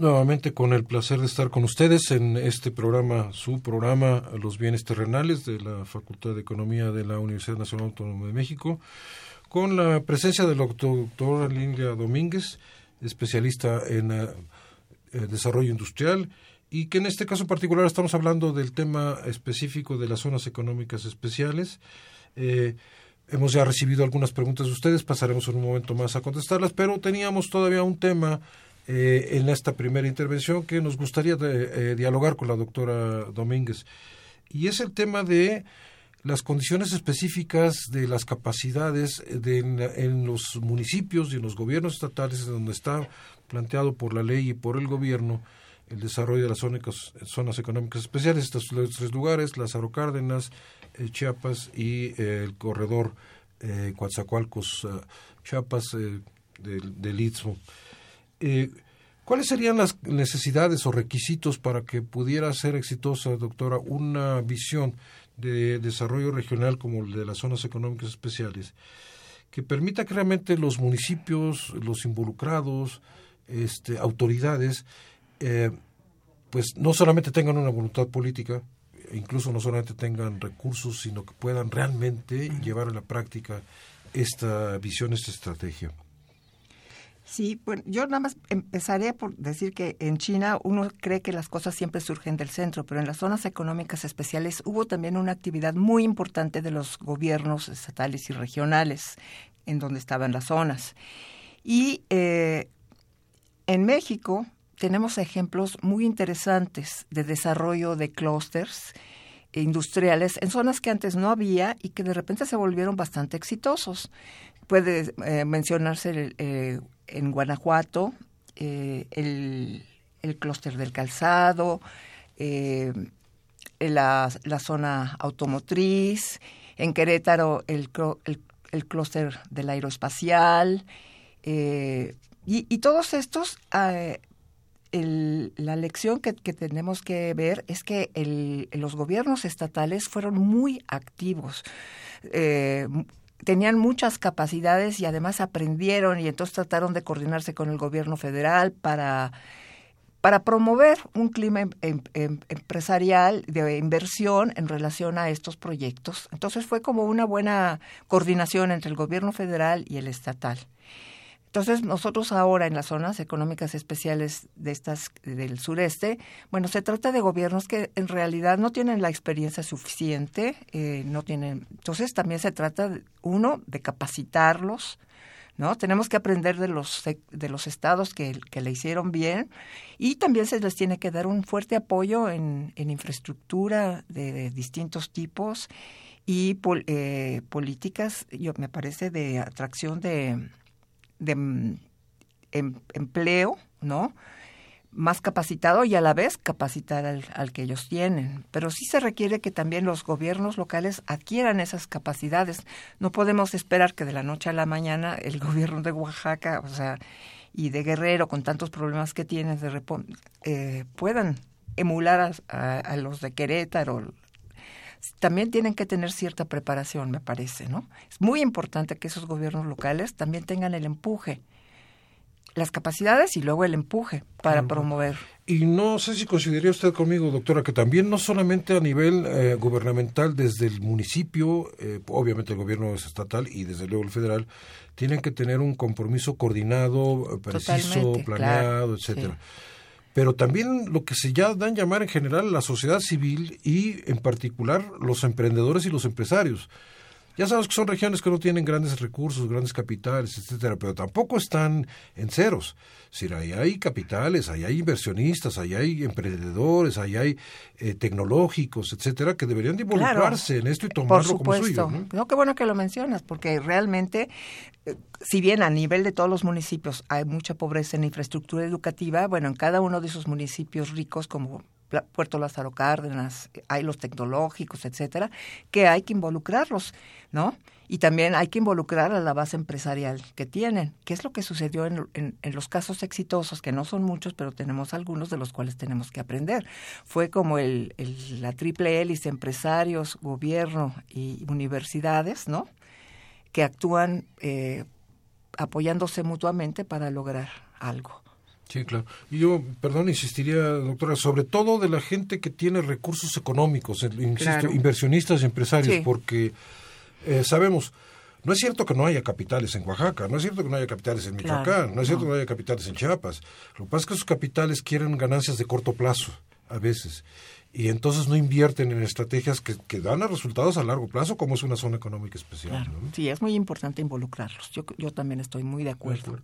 Nuevamente con el placer de estar con ustedes en este programa, su programa Los bienes terrenales de la Facultad de Economía de la Universidad Nacional Autónoma de México, con la presencia de la doctora Lilia Domínguez, especialista en eh, eh, desarrollo industrial, y que en este caso particular estamos hablando del tema específico de las zonas económicas especiales. Eh, hemos ya recibido algunas preguntas de ustedes, pasaremos en un momento más a contestarlas, pero teníamos todavía un tema eh, en esta primera intervención que nos gustaría eh, dialogar con la doctora Domínguez. Y es el tema de las condiciones específicas de las capacidades de, en, los municipios y en los gobiernos estatales donde está planteado por la ley y por el gobierno el desarrollo de las zonas, económicas especiales, estos tres lugares, Lázaro Cárdenas, eh, Chiapas y el corredor eh, Coatzacoalcos, Chiapas del, del Istmo. Eh, ¿Cuáles serían las necesidades o requisitos para que pudiera ser exitosa, doctora, una visión de desarrollo regional como el de las zonas económicas especiales, que permita que realmente los municipios, los involucrados, este, autoridades, eh, pues no solamente tengan una voluntad política, incluso no solamente tengan recursos, sino que puedan realmente llevar a la práctica esta visión, esta estrategia? Sí, bueno, yo nada más empezaré por decir que en China uno cree que las cosas siempre surgen del centro, pero en las zonas económicas especiales hubo también una actividad muy importante de los gobiernos estatales y regionales en donde estaban las zonas. Y eh, en México tenemos ejemplos muy interesantes de desarrollo de clústeres industriales en zonas que antes no había y que de repente se volvieron bastante exitosos. Puede eh, mencionarse eh, en Guanajuato eh, el, el clúster del calzado, la, la, zona automotriz, en Querétaro el, el, el clúster del aeroespacial, y, y, todos estos la lección que, tenemos que ver es que los gobiernos estatales fueron muy activos. Tenían muchas capacidades y además aprendieron y entonces trataron de coordinarse con el gobierno federal para, para promover un clima em, em, em, empresarial de inversión en relación a estos proyectos. Entonces fue como una buena coordinación entre el gobierno federal y el estatal. Entonces, nosotros ahora en las zonas económicas especiales de estas del sureste, bueno, se trata de gobiernos que en realidad no tienen la experiencia suficiente, eh, no tienen. Entonces, también se trata uno de capacitarlos, ¿no? Tenemos que aprender de los de los estados que, que le hicieron bien y también se les tiene que dar un fuerte apoyo en, en infraestructura de, distintos tipos y eh, políticas, yo me parece de atracción de de em, empleo, ¿no? más capacitado y a la vez capacitar al, que ellos tienen. Pero sí se requiere que también los gobiernos locales adquieran esas capacidades. No podemos esperar que de la noche a la mañana el gobierno de Oaxaca, o sea, y de Guerrero, con tantos problemas que tienen, de eh, puedan emular a, los de Querétaro. También tienen que tener cierta preparación, me parece, ¿no? Es muy importante que esos gobiernos locales también tengan el empuje las capacidades y luego el empuje para promover. Y no sé si consideraría usted conmigo, doctora, que también no solamente a nivel eh, gubernamental, desde el municipio, eh, obviamente el gobierno es estatal y desde luego el federal, tienen que tener un compromiso coordinado, eh, preciso, planeado, etcétera. Pero también lo que se ya dan llamar en general la sociedad civil y en particular los emprendedores y los empresarios ya sabemos que son regiones que no tienen grandes recursos, grandes capitales, etcétera, pero tampoco están en ceros. Es decir, ahí hay capitales, ahí hay inversionistas, ahí hay emprendedores, ahí hay eh, tecnológicos, etcétera, que deberían de involucrarse en esto y tomarlo como suyo. ¿no? ¿no? qué bueno que lo mencionas, porque realmente, eh, si bien a nivel de todos los municipios hay mucha pobreza en infraestructura educativa, bueno, en cada uno de esos municipios ricos como Puerto Lázaro Cárdenas, hay los tecnológicos, etcétera, que hay que involucrarlos, ¿no? Y también hay que involucrar a la base empresarial que tienen, ¿Qué es lo que sucedió en, en, los casos exitosos, que no son muchos, pero tenemos algunos de los cuales tenemos que aprender. Fue como el, la triple hélice, empresarios, gobierno y universidades, ¿no? Que actúan eh, apoyándose mutuamente para lograr algo. Sí, claro. Y yo, perdón, insistiría, doctora, sobre todo de la gente que tiene recursos económicos, insisto, inversionistas y empresarios, porque eh, sabemos, no es cierto que no haya capitales en Oaxaca, no es cierto que no haya capitales en Michoacán, no es cierto que no. haya capitales en Chiapas. Lo que pasa es que esos capitales quieren ganancias de corto plazo, a veces y entonces no invierten en estrategias que, que, dan resultados a largo plazo, como es una zona económica especial. Sí, es muy importante involucrarlos. Yo, yo también estoy muy de acuerdo.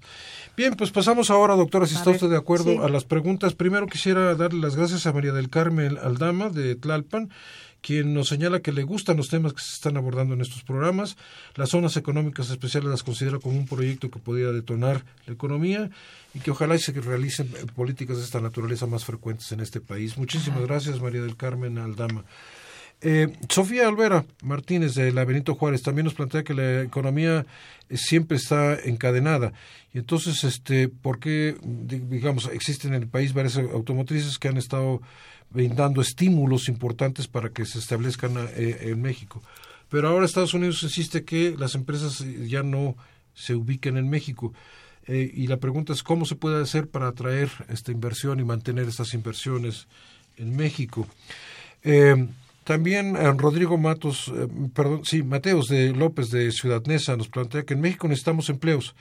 Bien, pues pasamos ahora, doctora, si está usted de acuerdo, a las preguntas. Primero quisiera darle las gracias a María del Carmen Aldama de Tlalpan quien nos señala que le gustan los temas que se están abordando en estos programas. Las zonas económicas especiales las considera como un proyecto que podría detonar la economía y que ojalá se realicen políticas de esta naturaleza más frecuentes en este país. Muchísimas gracias, María del Carmen Aldama. Eh, Sofía Alvera Martínez de la Juárez también nos plantea que la economía siempre está encadenada y entonces este por qué digamos existen en el país varias automotrices que han estado brindando estímulos importantes para que se establezcan eh, en México. Pero ahora Estados Unidos insiste que las empresas ya no se ubiquen en México. Eh, y la pregunta es cómo se puede hacer para atraer esta inversión y mantener estas inversiones en México. Eh, También eh, Rodrigo Matos, eh, perdón, sí, Mateos de López de Ciudad Neza nos plantea que en México necesitamos empleos.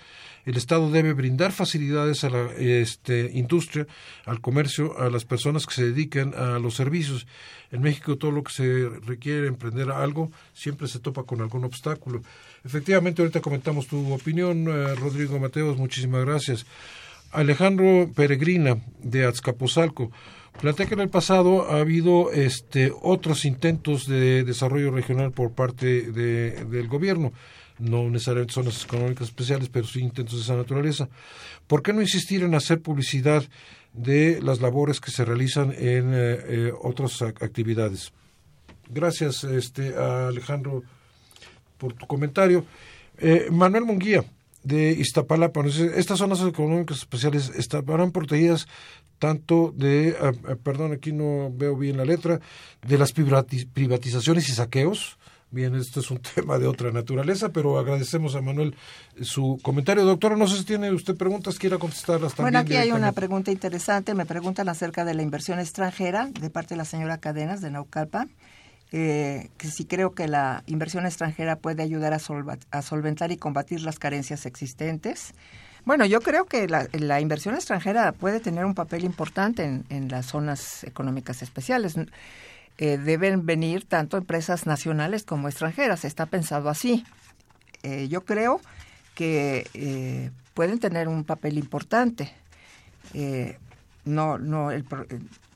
El Estado debe brindar facilidades a la este, industria, al comercio, a las personas que se dedican a los servicios. En México todo lo que se requiere emprender algo siempre se topa con algún obstáculo. Efectivamente, ahorita comentamos tu opinión, eh, Rodrigo Mateos, muchísimas gracias. Alejandro Peregrina de Azcapotzalco plantea que en el pasado ha habido este, otros intentos de desarrollo regional por parte de, del gobierno, no necesariamente zonas económicas especiales, pero sí intentos de esa naturaleza. ¿Por qué no insistir en hacer publicidad de las labores que se realizan en eh, eh, otras actividades? Gracias, este, Alejandro, por tu comentario. Eh, Manuel Munguía, de Iztapalapa. Estas zonas económicas especiales estarán protegidas tanto de, ah, ah, perdón, aquí no veo bien la letra, de las privatizaciones y saqueos. Bien, esto es un tema de otra naturaleza, pero agradecemos a Manuel su comentario. Doctora, no sé si tiene usted preguntas, quiera contestarlas también. Bueno, aquí hay una pregunta interesante. Me preguntan acerca de la inversión extranjera de parte de la señora Cadenas de Naucalpa eh, que sí creo que la inversión extranjera puede ayudar a, a, solventar y combatir las carencias existentes. Bueno, yo creo que la, inversión extranjera puede tener un papel importante en, las zonas económicas especiales. Eh, deben venir tanto empresas nacionales como extranjeras. Está pensado así. Eh, yo creo que eh, pueden tener un papel importante. No, no, el,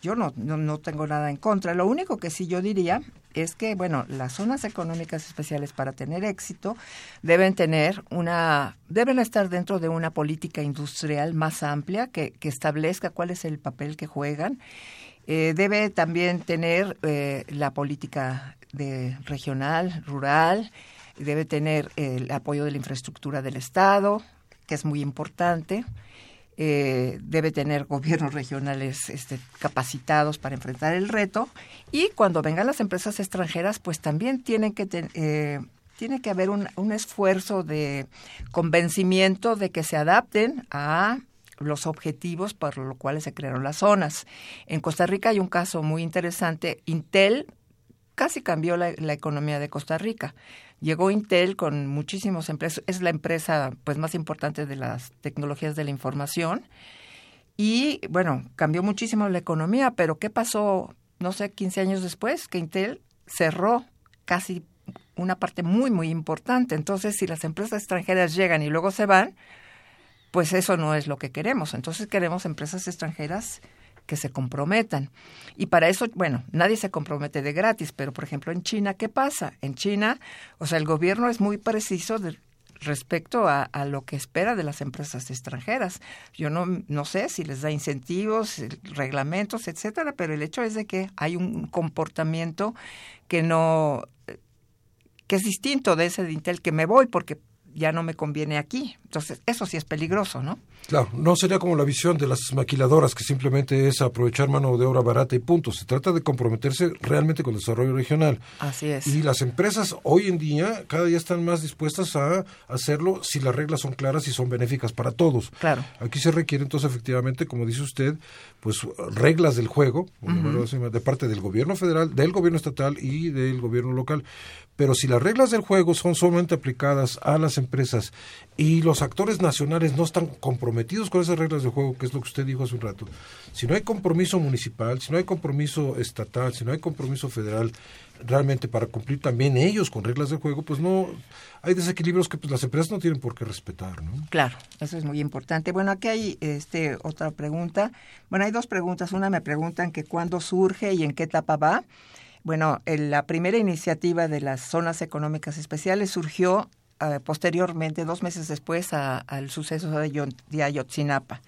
yo no, no, no, tengo nada en contra. Lo único que sí yo diría es que, bueno, las zonas económicas especiales para tener éxito deben tener una, deben estar dentro de una política industrial más amplia que, que establezca cuál es el papel que juegan. Eh, debe también tener eh, la política de regional, rural, debe tener el apoyo de la infraestructura del Estado, que es muy importante. Eh, debe tener gobiernos regionales este, capacitados para enfrentar el reto y cuando vengan las empresas extranjeras pues también tienen que eh, tiene que haber un, esfuerzo de convencimiento de que se adapten a los objetivos por los cuales se crearon las zonas. En Costa Rica hay un caso muy interesante. Intel casi cambió la economía de Costa Rica. Llegó Intel con muchísimos empleos, es la empresa pues más importante de las tecnologías de la información y bueno, cambió muchísimo la economía, pero ¿qué pasó, no sé, 15 años después? Que Intel cerró casi una parte muy, muy importante. Entonces, si las empresas extranjeras llegan y luego se van, pues eso no es lo que queremos. Entonces queremos empresas extranjeras que se comprometan. Y para eso, bueno, nadie se compromete de gratis, pero por ejemplo en China, ¿qué pasa? En China, o sea, el gobierno es muy preciso de, respecto a, a, lo que espera de las empresas extranjeras. Yo no, no sé si les da incentivos, reglamentos, etcétera, pero el hecho es de que hay un comportamiento que no que es distinto de ese de Intel que me voy porque ya no me conviene aquí. Entonces, eso sí es peligroso, ¿no? Claro, no sería como la visión de las maquiladoras, que simplemente es aprovechar mano de obra barata y punto. Se trata de comprometerse realmente con el desarrollo regional. Así es. Y las empresas hoy en día cada día están más dispuestas a hacerlo si las reglas son claras y son benéficas para todos. Claro. Aquí se requiere entonces efectivamente, como dice usted, pues reglas del juego, uh -huh. de parte del gobierno federal, del gobierno estatal y del gobierno local. Pero si las reglas del juego son solamente aplicadas a las empresas y los actores nacionales no están comprometidos con esas reglas de juego, que es lo que usted dijo hace un rato, si no hay compromiso municipal, si no hay compromiso estatal, si no hay compromiso federal, realmente para cumplir también ellos con reglas de juego, pues no hay desequilibrios que pues, las empresas no tienen por qué respetar, ¿no? Claro, eso es muy importante. Bueno, aquí hay este otra pregunta. Bueno, hay dos preguntas. Una me preguntan que cuándo surge y en qué etapa va. Bueno, la primera iniciativa de las zonas económicas especiales surgió Uh, posteriormente, dos meses después, a, al suceso de, Ayotzinapa.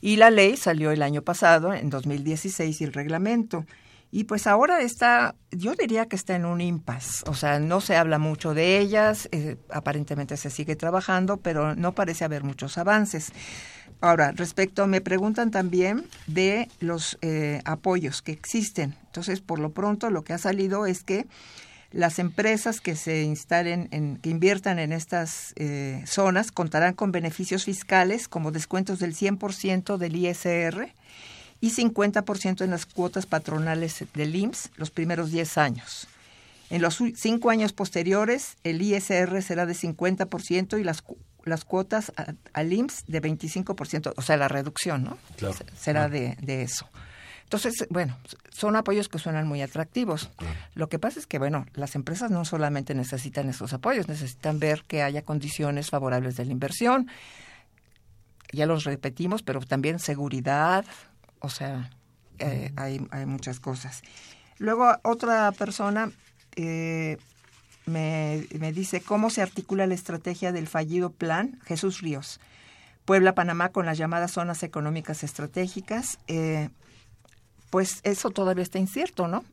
Y la ley salió el año pasado, en 2016, y el reglamento. Y pues ahora está, yo diría que está en un impasse, o sea, no se habla mucho de ellas, eh, aparentemente se sigue trabajando, pero no parece haber muchos avances. Ahora, respecto, me preguntan también de los eh, apoyos que existen. Entonces, por lo pronto, lo que ha salido es que las empresas que se instalen, en, que inviertan en estas eh, zonas contarán con beneficios fiscales como descuentos del 100% del ISR y 50% en las cuotas patronales del IMSS los primeros 10 años. En los cinco años posteriores, el ISR será de 50% y las, las cuotas al IMSS de 25%, o sea, la reducción, ¿no? Será de, de eso. Entonces, bueno, son apoyos que suenan muy atractivos. Lo que pasa es que, bueno, las empresas no solamente necesitan esos apoyos, necesitan ver que haya condiciones favorables de la inversión. Ya los repetimos, pero también seguridad, o sea, eh, hay, hay muchas cosas. Luego, otra persona eh, me, me dice cómo se articula la estrategia del fallido plan Jesús Ríos. Puebla-Panamá con las llamadas zonas económicas estratégicas. Eh, pues eso todavía está incierto, ¿no?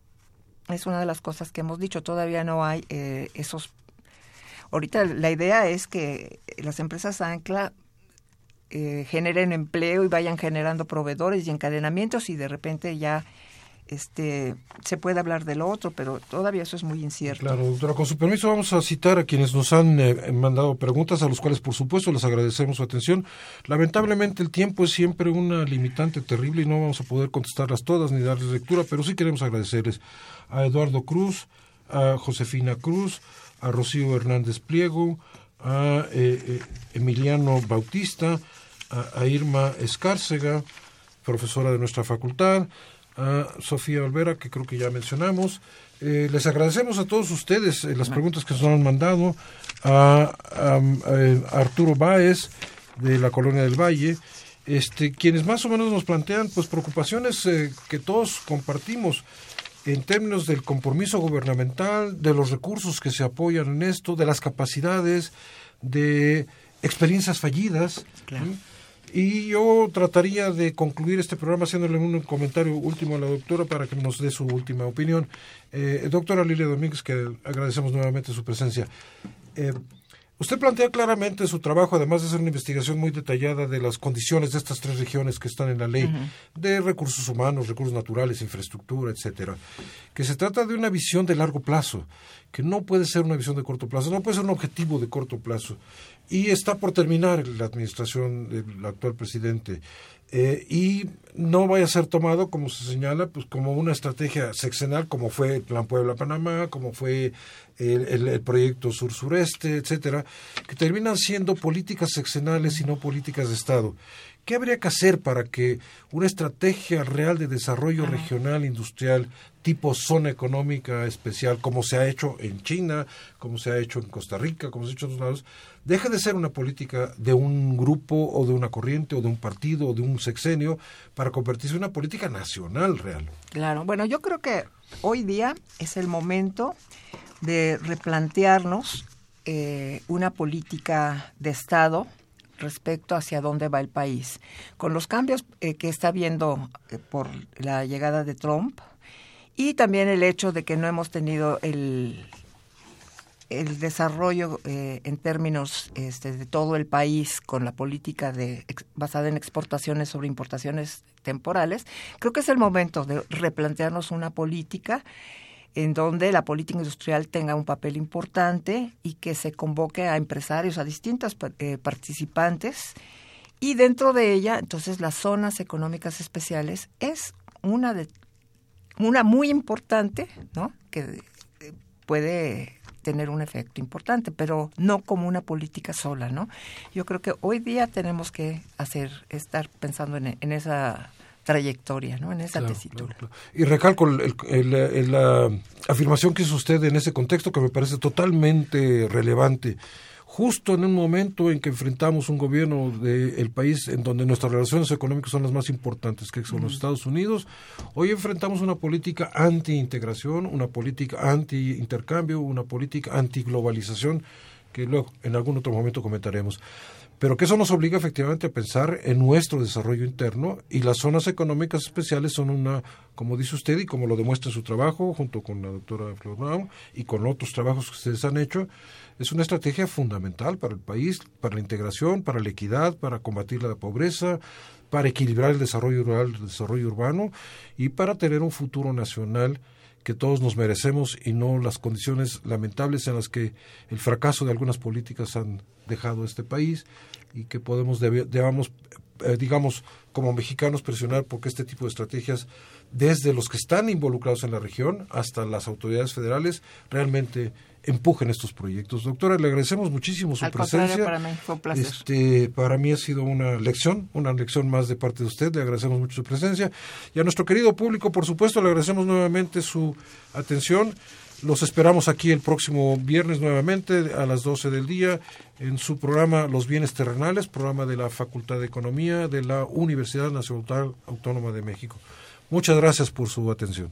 Es una de las cosas que hemos dicho, todavía no hay eh, esos... Ahorita la idea es que las empresas ancla eh, generen empleo y vayan generando proveedores y encadenamientos y de repente ya este, se puede hablar del otro, pero todavía eso es muy incierto. Claro, doctora, con su permiso vamos a citar a quienes nos han eh, mandado preguntas, a los cuales por supuesto les agradecemos su atención. Lamentablemente el tiempo es siempre una limitante terrible y no vamos a poder contestarlas todas ni darles lectura, pero sí queremos agradecerles a Eduardo Cruz, a Josefina Cruz, a Rocío Hernández Pliego, a eh, eh, Emiliano Bautista, a Irma Escárcega, profesora de nuestra facultad, a Sofía Olvera, que creo que ya mencionamos. Eh, les agradecemos a todos ustedes eh, las preguntas que nos han mandado, a, Arturo Báez, de la Colonia del Valle, este, quienes más o menos nos plantean pues preocupaciones eh, que todos compartimos en términos del compromiso gubernamental, de los recursos que se apoyan en esto, de las capacidades, de experiencias fallidas. Y yo trataría de concluir este programa haciéndole un comentario último a la doctora para que nos dé su última opinión. Eh, doctora Lilia Domínguez, que agradecemos nuevamente su presencia. Eh, Usted plantea claramente su trabajo, además de hacer una investigación muy detallada de las condiciones de estas tres regiones que están en la ley, de recursos humanos, recursos naturales, infraestructura, etcétera, que se trata de una visión de largo plazo, que no puede ser una visión de corto plazo, no puede ser un objetivo de corto plazo. Y está por terminar la administración del actual presidente. Eh, y no vaya a ser tomado, como se señala, pues como una estrategia sexenal, como fue el Plan Puebla-Panamá, como fue el, proyecto Sur-Sureste, etcétera, que terminan siendo políticas sexenales y no políticas de Estado. ¿Qué habría que hacer para que una estrategia real de desarrollo regional industrial tipo zona económica especial, como se ha hecho en China, como se ha hecho en Costa Rica, como se ha hecho en otros lados, deje de ser una política de un grupo o de una corriente o de un partido o de un sexenio para convertirse en una política nacional real. Claro, bueno, yo creo que hoy día es el momento de replantearnos eh, una política de Estado respecto hacia dónde va el país. Con los cambios eh, que está viendo eh, por la llegada de Trump y también el hecho de que no hemos tenido el, el desarrollo eh, en términos este, de todo el país con la política de, basada en exportaciones sobre importaciones temporales, creo que es el momento de replantearnos una política en donde la política industrial tenga un papel importante y que se convoque a empresarios, a distintos eh, participantes. Y dentro de ella, entonces, las zonas económicas especiales es una de una muy importante, ¿no? Que eh, puede tener un efecto importante, pero no como una política sola, ¿no? Yo creo que hoy día tenemos que hacer, estar pensando en, en esa trayectoria, ¿no? En esa tesitura. Y recalco la afirmación que hizo usted en ese contexto que me parece totalmente relevante justo en un momento en que enfrentamos un gobierno del país en donde nuestras relaciones económicas son las más importantes, que son los Estados Unidos, hoy enfrentamos una política anti-integración, una política anti-intercambio, una política anti-globalización, que luego en algún otro momento comentaremos. Pero que eso nos obliga efectivamente a pensar en nuestro desarrollo interno y las zonas económicas especiales son una, como dice usted y como lo demuestra su trabajo junto con la doctora Flor Brown y con otros trabajos que ustedes han hecho, es una estrategia fundamental para el país, para la integración, para la equidad, para combatir la pobreza, para equilibrar el desarrollo rural, el desarrollo urbano y para tener un futuro nacional que todos nos merecemos y no las condiciones lamentables en las que el fracaso de algunas políticas han dejado este país y que podemos debamos eh, digamos, como mexicanos presionar porque este tipo de estrategias, desde los que están involucrados en la región hasta las autoridades federales, realmente empujen estos proyectos. Doctora, le agradecemos muchísimo su presencia. para mí fue un placer. Este, para mí ha sido una lección, una lección más de parte de usted. Le agradecemos mucho su presencia. Y a nuestro querido público, por supuesto, le agradecemos nuevamente su atención. Los esperamos aquí el próximo viernes nuevamente a las 12 del día en su programa Los Bienes Terrenales, programa de la Facultad de Economía de la Universidad Nacional Autónoma de México. Muchas gracias por su atención.